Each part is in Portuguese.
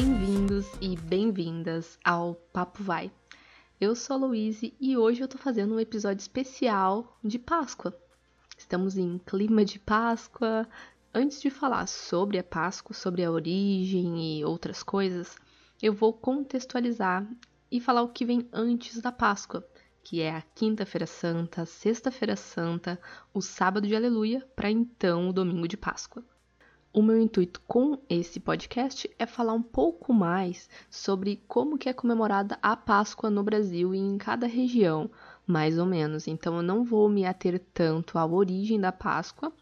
Bem-vindos e bem-vindas ao Papo Vai. Eu sou a Louise e hoje eu tô fazendo um episódio especial de Páscoa. Estamos em clima de Páscoa. Antes de falar sobre a Páscoa, sobre a origem e outras coisas, eu vou contextualizar e falar o que vem antes da Páscoa, que é a Quinta-feira Santa, Sexta-feira Santa, o Sábado de Aleluia, para então o Domingo de Páscoa. O meu intuito com esse podcast é falar um pouco mais sobre como que é comemorada a Páscoa no Brasil e em cada região, mais ou menos. Então eu não vou me ater tanto à origem da Páscoa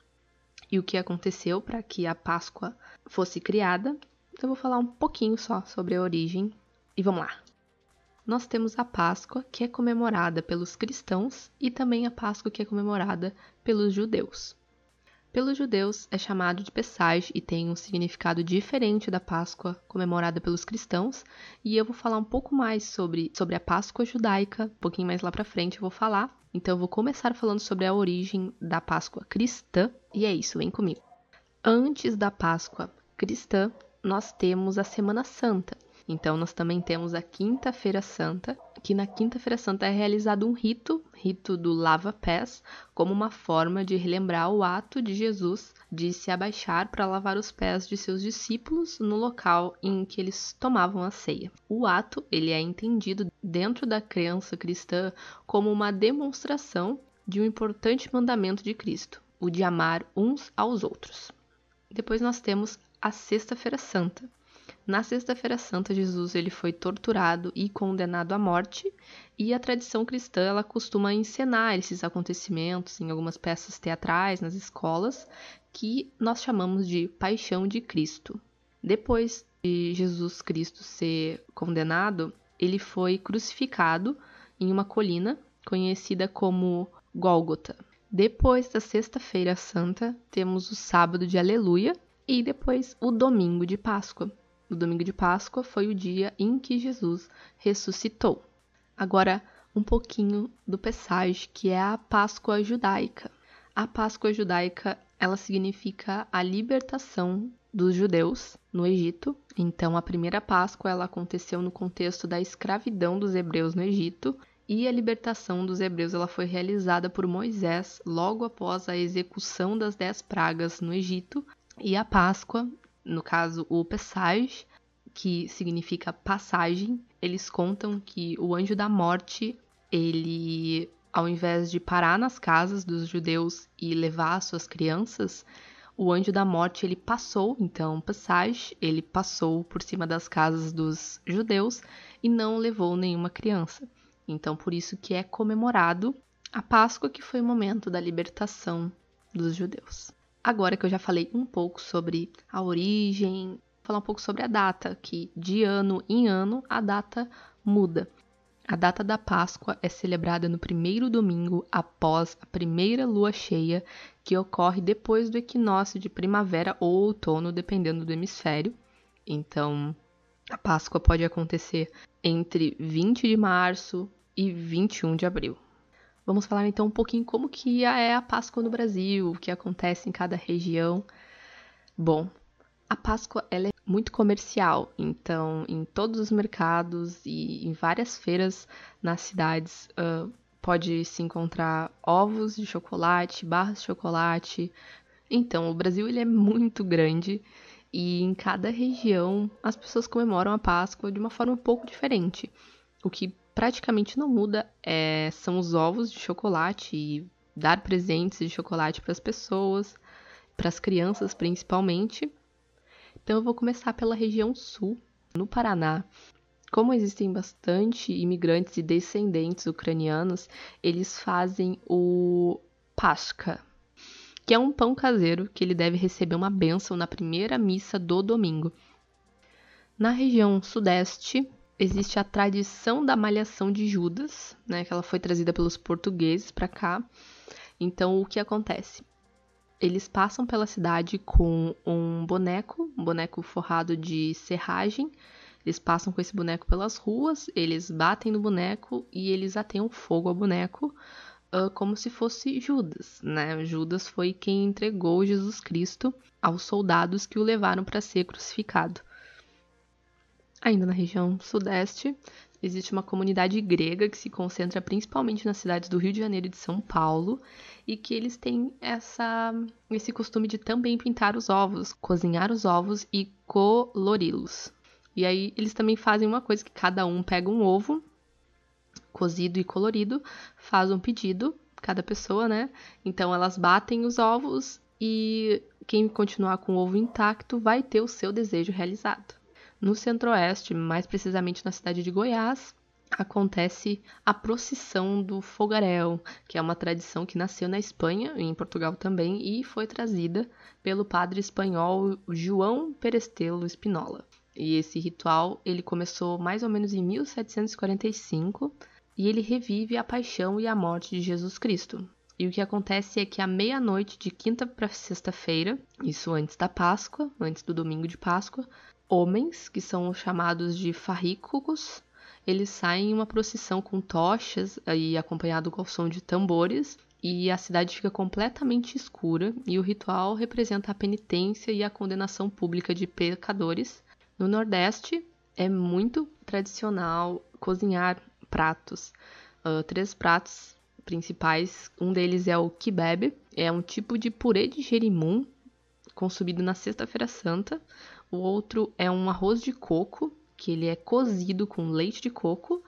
e o que aconteceu para que a Páscoa fosse criada. Então eu vou falar um pouquinho só sobre a origem e vamos lá. Nós temos a Páscoa, que é comemorada pelos cristãos, e também a Páscoa, que é comemorada pelos judeus. Pelos judeus é chamado de Pessage e tem um significado diferente da Páscoa comemorada pelos cristãos, e eu vou falar um pouco mais sobre, sobre a Páscoa judaica, um pouquinho mais lá para frente eu vou falar. Então eu vou começar falando sobre a origem da Páscoa cristã, e é isso, vem comigo. Antes da Páscoa cristã, nós temos a Semana Santa, então, nós também temos a Quinta-feira Santa, que na Quinta-feira Santa é realizado um rito, rito do lava-pés, como uma forma de relembrar o ato de Jesus de se abaixar para lavar os pés de seus discípulos no local em que eles tomavam a ceia. O ato, ele é entendido dentro da crença cristã como uma demonstração de um importante mandamento de Cristo, o de amar uns aos outros. Depois nós temos a Sexta-feira Santa, na Sexta-feira Santa, Jesus ele foi torturado e condenado à morte, e a tradição cristã ela costuma encenar esses acontecimentos em algumas peças teatrais nas escolas, que nós chamamos de Paixão de Cristo. Depois de Jesus Cristo ser condenado, ele foi crucificado em uma colina conhecida como Gólgota. Depois da Sexta-feira Santa, temos o Sábado de Aleluia e depois o Domingo de Páscoa. O domingo de Páscoa foi o dia em que Jesus ressuscitou. Agora, um pouquinho do Pessage, que é a Páscoa judaica. A Páscoa judaica, ela significa a libertação dos judeus no Egito. Então, a primeira Páscoa ela aconteceu no contexto da escravidão dos hebreus no Egito, e a libertação dos hebreus ela foi realizada por Moisés logo após a execução das dez pragas no Egito. E a Páscoa no caso o Passage, que significa passagem, eles contam que o anjo da morte, ele ao invés de parar nas casas dos judeus e levar suas crianças, o anjo da morte ele passou, então Passage, ele passou por cima das casas dos judeus e não levou nenhuma criança. Então por isso que é comemorado a Páscoa, que foi o momento da libertação dos judeus. Agora que eu já falei um pouco sobre a origem, falar um pouco sobre a data, que de ano em ano a data muda. A data da Páscoa é celebrada no primeiro domingo após a primeira lua cheia, que ocorre depois do equinócio de primavera ou outono, dependendo do hemisfério. Então, a Páscoa pode acontecer entre 20 de março e 21 de abril. Vamos falar então um pouquinho como que é a Páscoa no Brasil, o que acontece em cada região. Bom, a Páscoa ela é muito comercial, então em todos os mercados e em várias feiras nas cidades uh, pode se encontrar ovos de chocolate, barras de chocolate. Então o Brasil ele é muito grande e em cada região as pessoas comemoram a Páscoa de uma forma um pouco diferente, o que praticamente não muda é, são os ovos de chocolate e dar presentes de chocolate para as pessoas, para as crianças principalmente. Então eu vou começar pela região sul, no Paraná. Como existem bastante imigrantes e descendentes ucranianos, eles fazem o Pashka, que é um pão caseiro que ele deve receber uma bênção na primeira missa do domingo. Na região sudeste, existe a tradição da malhação de Judas, né, que ela foi trazida pelos portugueses para cá. Então, o que acontece? Eles passam pela cidade com um boneco, um boneco forrado de serragem. Eles passam com esse boneco pelas ruas, eles batem no boneco e eles ateiam fogo ao boneco, uh, como se fosse Judas, né? Judas foi quem entregou Jesus Cristo aos soldados que o levaram para ser crucificado. Ainda na região sudeste, existe uma comunidade grega que se concentra principalmente nas cidades do Rio de Janeiro e de São Paulo e que eles têm essa, esse costume de também pintar os ovos, cozinhar os ovos e colori-los. E aí eles também fazem uma coisa que cada um pega um ovo cozido e colorido, faz um pedido, cada pessoa, né? Então elas batem os ovos e quem continuar com o ovo intacto vai ter o seu desejo realizado. No centro-oeste, mais precisamente na cidade de Goiás, acontece a procissão do fogaréu, que é uma tradição que nasceu na Espanha e em Portugal também e foi trazida pelo padre espanhol João Perestelo Espinola. E esse ritual, ele começou mais ou menos em 1745 e ele revive a paixão e a morte de Jesus Cristo. E o que acontece é que à meia-noite de quinta para sexta-feira, isso antes da Páscoa, antes do domingo de Páscoa, homens, que são chamados de farrícugos, eles saem em uma procissão com tochas e acompanhado com o som de tambores, e a cidade fica completamente escura, e o ritual representa a penitência e a condenação pública de pecadores. No Nordeste é muito tradicional cozinhar pratos, uh, três pratos principais. Um deles é o kibebe, é um tipo de purê de jerimum consumido na Sexta-feira Santa. O outro é um arroz de coco, que ele é cozido com leite de coco,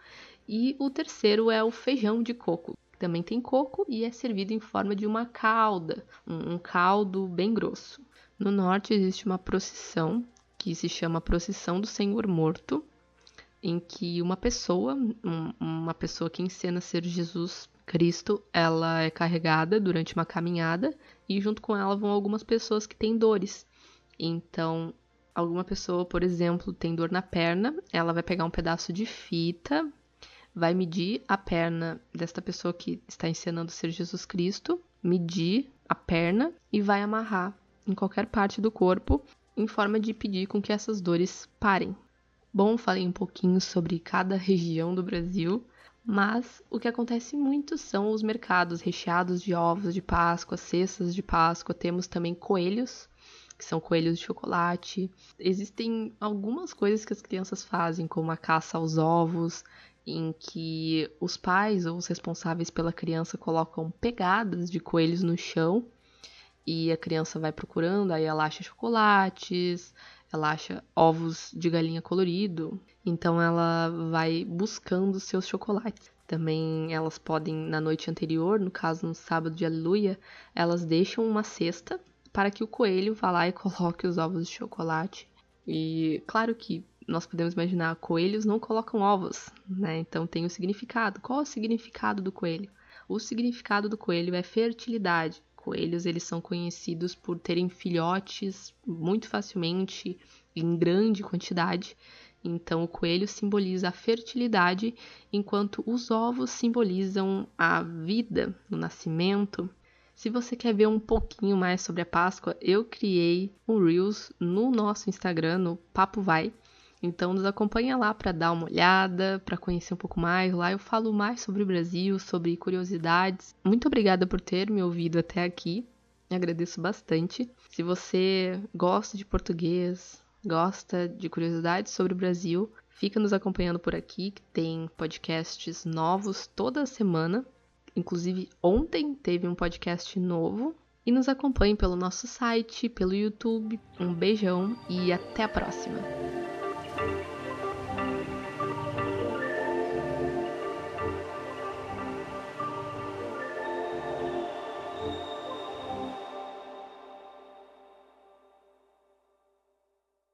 e o terceiro é o feijão de coco. Também tem coco e é servido em forma de uma calda, um, caldo bem grosso. No norte existe uma procissão que se chama Procissão do Senhor Morto, em que uma pessoa, um, uma pessoa que encena ser Jesus Cristo, ela é carregada durante uma caminhada e junto com ela vão algumas pessoas que têm dores. Então, alguma pessoa, por exemplo, tem dor na perna, ela vai pegar um pedaço de fita, vai medir a perna desta pessoa que está encenando ser Jesus Cristo, medir a perna e vai amarrar em qualquer parte do corpo em forma de pedir com que essas dores parem. Bom, falei um pouquinho sobre cada região do Brasil, mas o que acontece muito são os mercados recheados de ovos de Páscoa, cestas de Páscoa, temos também coelhos que são coelhos de chocolate. Existem algumas coisas que as crianças fazem, como a caça aos ovos, em que os pais ou os responsáveis pela criança colocam pegadas de coelhos no chão e a criança vai procurando, aí ela acha chocolates, ela acha ovos de galinha colorido, então ela vai buscando seus chocolates. Também elas podem, na noite anterior, no caso no sábado de aleluia, elas deixam uma cesta para que o coelho vá lá e coloque os ovos de chocolate. E claro que nós podemos imaginar, coelhos não colocam ovos, né? Então tem o significado. Qual é o significado do coelho? O significado do coelho é fertilidade. Coelhos eles são conhecidos por terem filhotes muito facilmente, em grande quantidade. Então o coelho simboliza a fertilidade, enquanto os ovos simbolizam a vida, o nascimento. Se você quer ver um pouquinho mais sobre a Páscoa, eu criei um Reels no nosso Instagram, no Papo Vai. Então nos acompanha lá para dar uma olhada, para conhecer um pouco mais. Lá eu falo mais sobre o Brasil, sobre curiosidades. Muito obrigada por ter me ouvido até aqui. Agradeço bastante. Se você gosta de português, gosta de curiosidades sobre o Brasil, fica nos acompanhando por aqui, que tem podcasts novos toda semana. Inclusive, ontem teve um podcast novo. E nos acompanhe pelo nosso site, pelo YouTube. Um beijão e até a próxima!